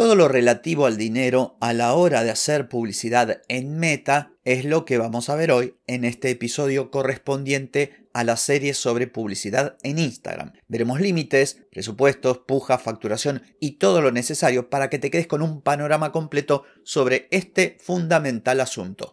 Todo lo relativo al dinero a la hora de hacer publicidad en Meta es lo que vamos a ver hoy en este episodio correspondiente a la serie sobre publicidad en Instagram. Veremos límites, presupuestos, puja, facturación y todo lo necesario para que te quedes con un panorama completo sobre este fundamental asunto.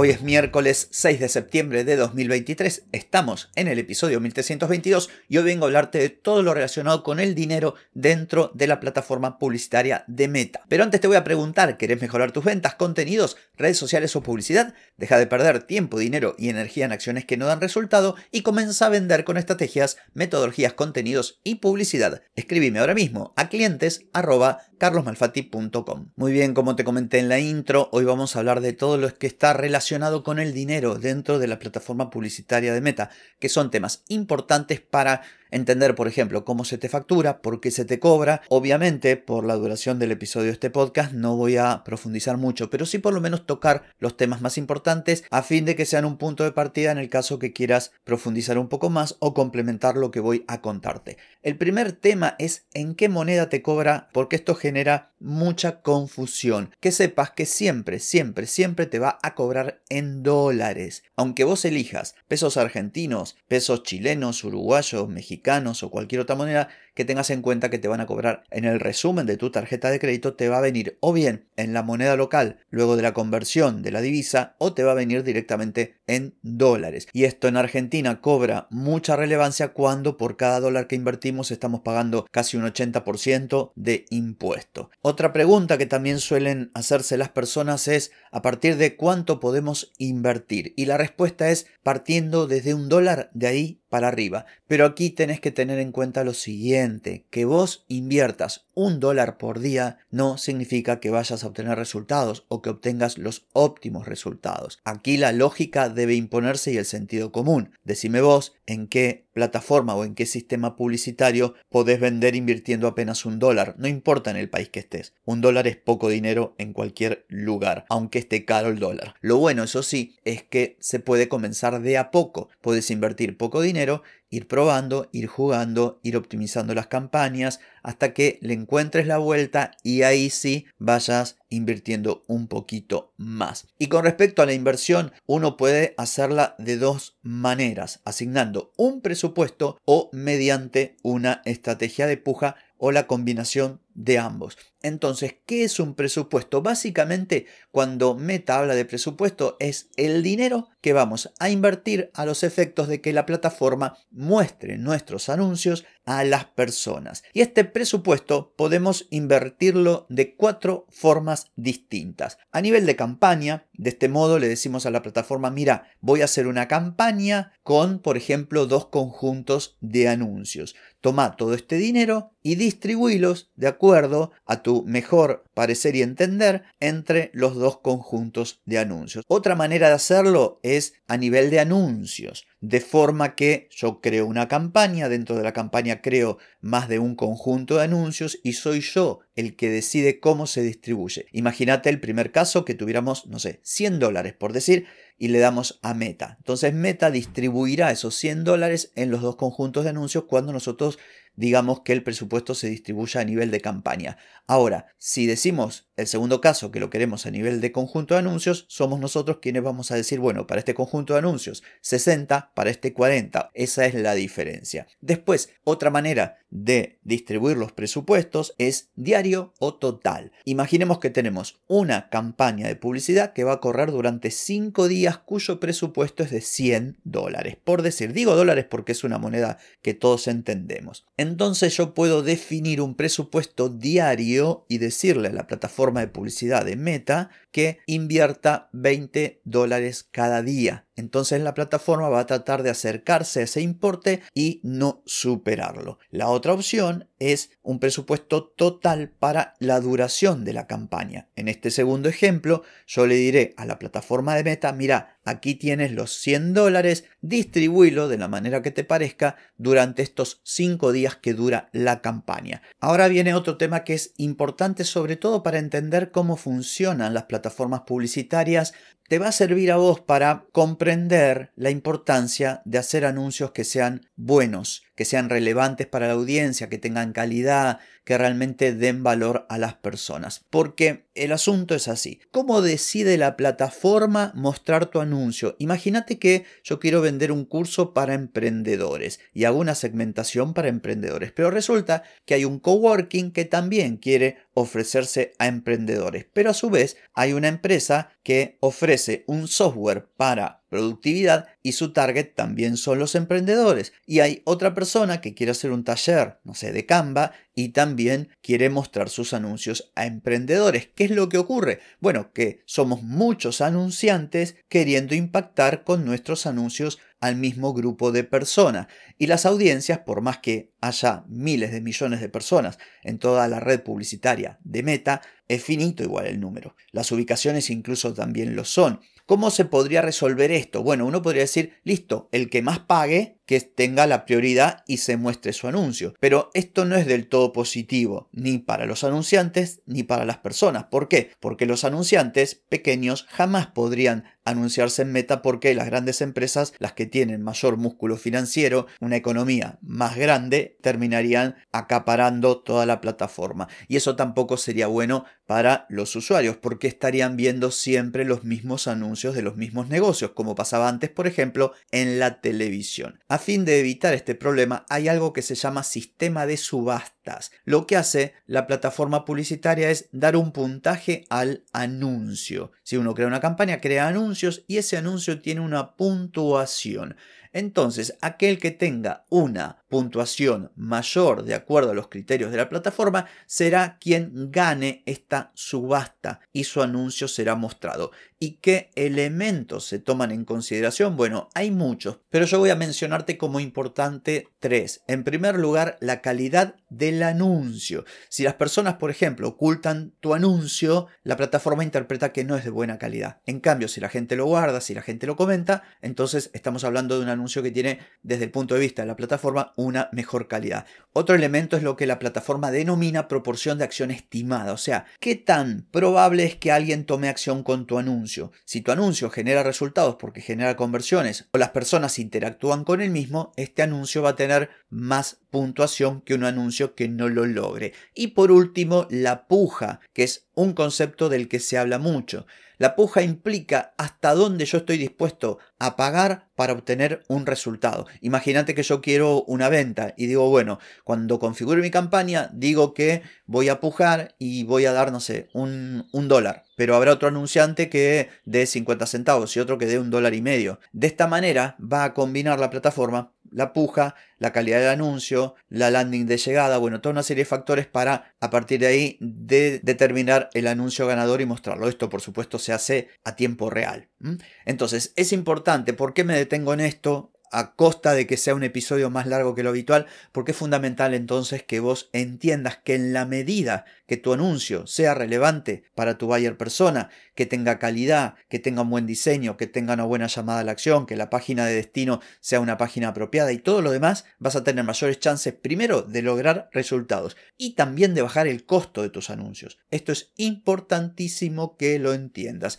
Hoy es miércoles 6 de septiembre de 2023, estamos en el episodio 1322 y hoy vengo a hablarte de todo lo relacionado con el dinero dentro de la plataforma publicitaria de Meta. Pero antes te voy a preguntar, ¿querés mejorar tus ventas, contenidos, redes sociales o publicidad? Deja de perder tiempo, dinero y energía en acciones que no dan resultado y comienza a vender con estrategias, metodologías, contenidos y publicidad. Escríbeme ahora mismo a clientes carlosmalfatti.com. Muy bien, como te comenté en la intro, hoy vamos a hablar de todo lo que está relacionado con el dinero dentro de la plataforma publicitaria de Meta, que son temas importantes para entender, por ejemplo, cómo se te factura, por qué se te cobra. Obviamente, por la duración del episodio de este podcast, no voy a profundizar mucho, pero sí por lo menos tocar los temas más importantes a fin de que sean un punto de partida en el caso que quieras profundizar un poco más o complementar lo que voy a contarte. El primer tema es en qué moneda te cobra, porque esto genera mucha confusión. Que sepas que siempre, siempre, siempre te va a cobrar en dólares. Aunque vos elijas pesos argentinos, pesos chilenos, uruguayos, mexicanos, o cualquier otra moneda que tengas en cuenta que te van a cobrar en el resumen de tu tarjeta de crédito te va a venir o bien en la moneda local luego de la conversión de la divisa o te va a venir directamente en dólares. Y esto en Argentina cobra mucha relevancia cuando por cada dólar que invertimos estamos pagando casi un 80% de impuesto. Otra pregunta que también suelen hacerse las personas es a partir de cuánto podemos invertir y la respuesta es partiendo desde un dólar de ahí para arriba. Pero aquí tenés que tener en cuenta lo siguiente, que vos inviertas un dólar por día no significa que vayas a obtener resultados o que obtengas los óptimos resultados. Aquí la lógica debe imponerse y el sentido común. Decime vos en qué plataforma o en qué sistema publicitario podés vender invirtiendo apenas un dólar, no importa en el país que estés. Un dólar es poco dinero en cualquier lugar, aunque esté caro el dólar. Lo bueno, eso sí, es que se puede comenzar de a poco. Puedes invertir poco dinero ir probando, ir jugando, ir optimizando las campañas hasta que le encuentres la vuelta y ahí sí vayas invirtiendo un poquito más. Y con respecto a la inversión, uno puede hacerla de dos maneras, asignando un presupuesto o mediante una estrategia de puja o la combinación de ambos. Entonces, ¿qué es un presupuesto? Básicamente, cuando Meta habla de presupuesto, es el dinero que vamos a invertir a los efectos de que la plataforma muestre nuestros anuncios a las personas. Y este presupuesto podemos invertirlo de cuatro formas distintas. A nivel de campaña, de este modo le decimos a la plataforma, mira, voy a hacer una campaña con, por ejemplo, dos conjuntos de anuncios. Toma todo este dinero y distribuílos de acuerdo a tu mejor parecer y entender entre los dos conjuntos de anuncios. Otra manera de hacerlo es a nivel de anuncios, de forma que yo creo una campaña, dentro de la campaña creo más de un conjunto de anuncios y soy yo el que decide cómo se distribuye. Imagínate el primer caso que tuviéramos, no sé, 100 dólares por decir, y le damos a Meta. Entonces Meta distribuirá esos 100 dólares en los dos conjuntos de anuncios cuando nosotros digamos que el presupuesto se distribuya a nivel de campaña. Ahora, si decimos el segundo caso, que lo queremos a nivel de conjunto de anuncios, somos nosotros quienes vamos a decir, bueno, para este conjunto de anuncios 60, para este 40. Esa es la diferencia. Después, otra manera de distribuir los presupuestos es diario o total. Imaginemos que tenemos una campaña de publicidad que va a correr durante 5 días cuyo presupuesto es de 100 dólares. Por decir, digo dólares porque es una moneda que todos entendemos. Entonces yo puedo definir un presupuesto diario y decirle a la plataforma de publicidad de Meta que invierta 20 dólares cada día. Entonces la plataforma va a tratar de acercarse a ese importe y no superarlo. La otra opción es un presupuesto total para la duración de la campaña. En este segundo ejemplo, yo le diré a la plataforma de meta, mira, aquí tienes los 100 dólares, distribuílo de la manera que te parezca durante estos 5 días que dura la campaña. Ahora viene otro tema que es importante sobre todo para entender cómo funcionan las plataformas publicitarias te va a servir a vos para comprender la importancia de hacer anuncios que sean buenos, que sean relevantes para la audiencia, que tengan calidad, que realmente den valor a las personas. Porque el asunto es así. ¿Cómo decide la plataforma mostrar tu anuncio? Imagínate que yo quiero vender un curso para emprendedores y hago una segmentación para emprendedores, pero resulta que hay un coworking que también quiere ofrecerse a emprendedores, pero a su vez hay una empresa que ofrece un software para productividad y su target también son los emprendedores. Y hay otra persona que quiere hacer un taller, no sé, de Canva y también quiere mostrar sus anuncios a emprendedores. ¿Qué es lo que ocurre? Bueno, que somos muchos anunciantes queriendo impactar con nuestros anuncios al mismo grupo de personas. Y las audiencias, por más que haya miles de millones de personas en toda la red publicitaria de Meta, es finito igual el número. Las ubicaciones incluso también lo son. ¿Cómo se podría resolver esto? Bueno, uno podría decir, listo, el que más pague que tenga la prioridad y se muestre su anuncio. Pero esto no es del todo positivo, ni para los anunciantes ni para las personas. ¿Por qué? Porque los anunciantes pequeños jamás podrían anunciarse en meta porque las grandes empresas, las que tienen mayor músculo financiero, una economía más grande, terminarían acaparando toda la plataforma. Y eso tampoco sería bueno para los usuarios porque estarían viendo siempre los mismos anuncios de los mismos negocios, como pasaba antes, por ejemplo, en la televisión. Fin de evitar este problema, hay algo que se llama sistema de subastas. Lo que hace la plataforma publicitaria es dar un puntaje al anuncio. Si uno crea una campaña, crea anuncios y ese anuncio tiene una puntuación. Entonces, aquel que tenga una puntuación mayor de acuerdo a los criterios de la plataforma será quien gane esta subasta y su anuncio será mostrado. ¿Y qué elementos se toman en consideración? Bueno, hay muchos, pero yo voy a mencionarte como importante tres. En primer lugar, la calidad del anuncio. Si las personas, por ejemplo, ocultan tu anuncio, la plataforma interpreta que no es de buena calidad. En cambio, si la gente lo guarda, si la gente lo comenta, entonces estamos hablando de un anuncio que tiene, desde el punto de vista de la plataforma, una mejor calidad. Otro elemento es lo que la plataforma denomina proporción de acción estimada, o sea, qué tan probable es que alguien tome acción con tu anuncio. Si tu anuncio genera resultados porque genera conversiones o las personas interactúan con el mismo, este anuncio va a tener más puntuación que un anuncio que no lo logre. Y por último, la puja, que es un concepto del que se habla mucho. La puja implica hasta dónde yo estoy dispuesto a pagar para obtener un resultado. Imagínate que yo quiero una venta y digo, bueno, cuando configure mi campaña, digo que voy a pujar y voy a dar, no sé, un, un dólar. Pero habrá otro anunciante que dé 50 centavos y otro que dé un dólar y medio. De esta manera va a combinar la plataforma la puja, la calidad del anuncio, la landing de llegada, bueno, toda una serie de factores para a partir de ahí de determinar el anuncio ganador y mostrarlo. Esto por supuesto se hace a tiempo real. Entonces es importante, ¿por qué me detengo en esto? A costa de que sea un episodio más largo que lo habitual, porque es fundamental entonces que vos entiendas que en la medida que tu anuncio sea relevante para tu buyer persona, que tenga calidad, que tenga un buen diseño, que tenga una buena llamada a la acción, que la página de destino sea una página apropiada y todo lo demás, vas a tener mayores chances primero de lograr resultados y también de bajar el costo de tus anuncios. Esto es importantísimo que lo entiendas.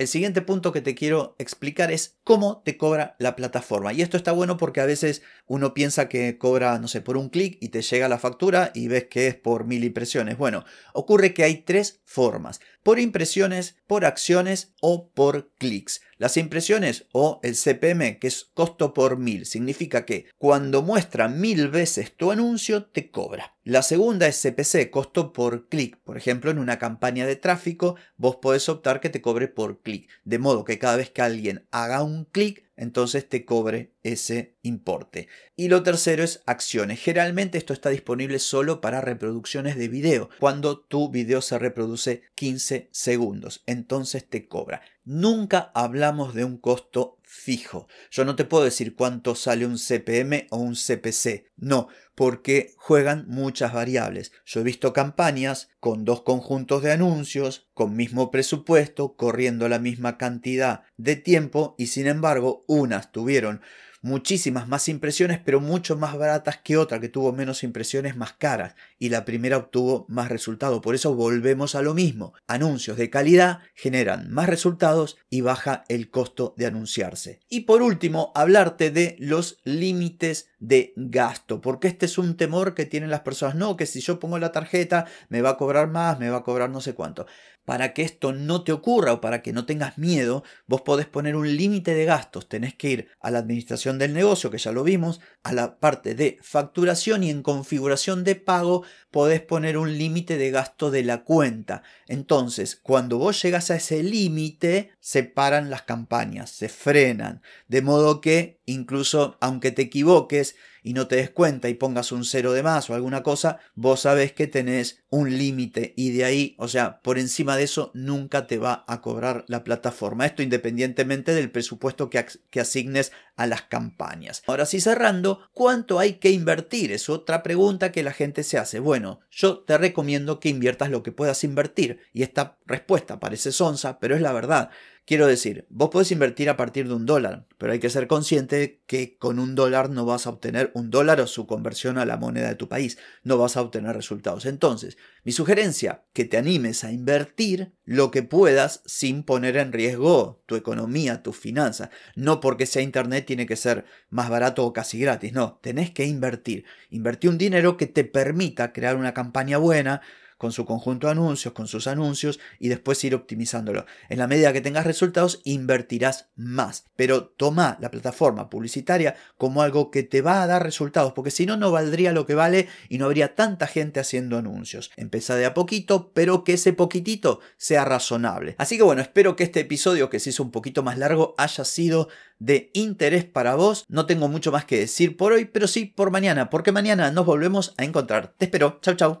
El siguiente punto que te quiero explicar es cómo te cobra la plataforma. Y esto está bueno porque a veces uno piensa que cobra, no sé, por un clic y te llega la factura y ves que es por mil impresiones. Bueno, ocurre que hay tres formas. Por impresiones, por acciones o por clics. Las impresiones o el CPM, que es costo por mil, significa que cuando muestra mil veces tu anuncio, te cobra. La segunda es CPC, costo por clic. Por ejemplo, en una campaña de tráfico, vos podés optar que te cobre por clic. De modo que cada vez que alguien haga un clic, entonces te cobre ese importe. Y lo tercero es acciones. Generalmente esto está disponible solo para reproducciones de video, cuando tu video se reproduce 15 segundos, entonces te cobra. Nunca hablamos de un costo fijo. Yo no te puedo decir cuánto sale un CPM o un CPC. No, porque juegan muchas variables. Yo he visto campañas con dos conjuntos de anuncios, con mismo presupuesto, corriendo la misma cantidad de tiempo y sin embargo unas tuvieron muchísimas más impresiones, pero mucho más baratas que otra que tuvo menos impresiones más caras y la primera obtuvo más resultado. Por eso volvemos a lo mismo. Anuncios de calidad generan más resultados y baja el costo de anunciarse. Y por último, hablarte de los límites de gasto, porque este es un temor que tienen las personas. No, que si yo pongo la tarjeta me va a cobrar más, me va a cobrar no sé cuánto para que esto no te ocurra o para que no tengas miedo, vos podés poner un límite de gastos. Tenés que ir a la administración del negocio, que ya lo vimos, a la parte de facturación y en configuración de pago podés poner un límite de gasto de la cuenta. Entonces, cuando vos llegas a ese límite, se paran las campañas, se frenan. De modo que, incluso aunque te equivoques, y no te des cuenta y pongas un cero de más o alguna cosa, vos sabés que tenés un límite y de ahí, o sea, por encima de eso nunca te va a cobrar la plataforma. Esto independientemente del presupuesto que, que asignes a las campañas. Ahora sí cerrando, ¿cuánto hay que invertir? Es otra pregunta que la gente se hace. Bueno, yo te recomiendo que inviertas lo que puedas invertir y esta respuesta parece sonsa, pero es la verdad. Quiero decir, vos podés invertir a partir de un dólar, pero hay que ser consciente que con un dólar no vas a obtener un dólar o su conversión a la moneda de tu país, no vas a obtener resultados. Entonces, mi sugerencia, que te animes a invertir lo que puedas sin poner en riesgo tu economía, tus finanzas. No porque sea internet tiene que ser más barato o casi gratis, no, tenés que invertir. Invertir un dinero que te permita crear una campaña buena, con su conjunto de anuncios, con sus anuncios y después ir optimizándolo. En la medida que tengas resultados, invertirás más. Pero toma la plataforma publicitaria como algo que te va a dar resultados, porque si no, no valdría lo que vale y no habría tanta gente haciendo anuncios. Empieza de a poquito, pero que ese poquitito sea razonable. Así que bueno, espero que este episodio, que se hizo un poquito más largo, haya sido de interés para vos. No tengo mucho más que decir por hoy, pero sí por mañana, porque mañana nos volvemos a encontrar. Te espero. Chau, chau.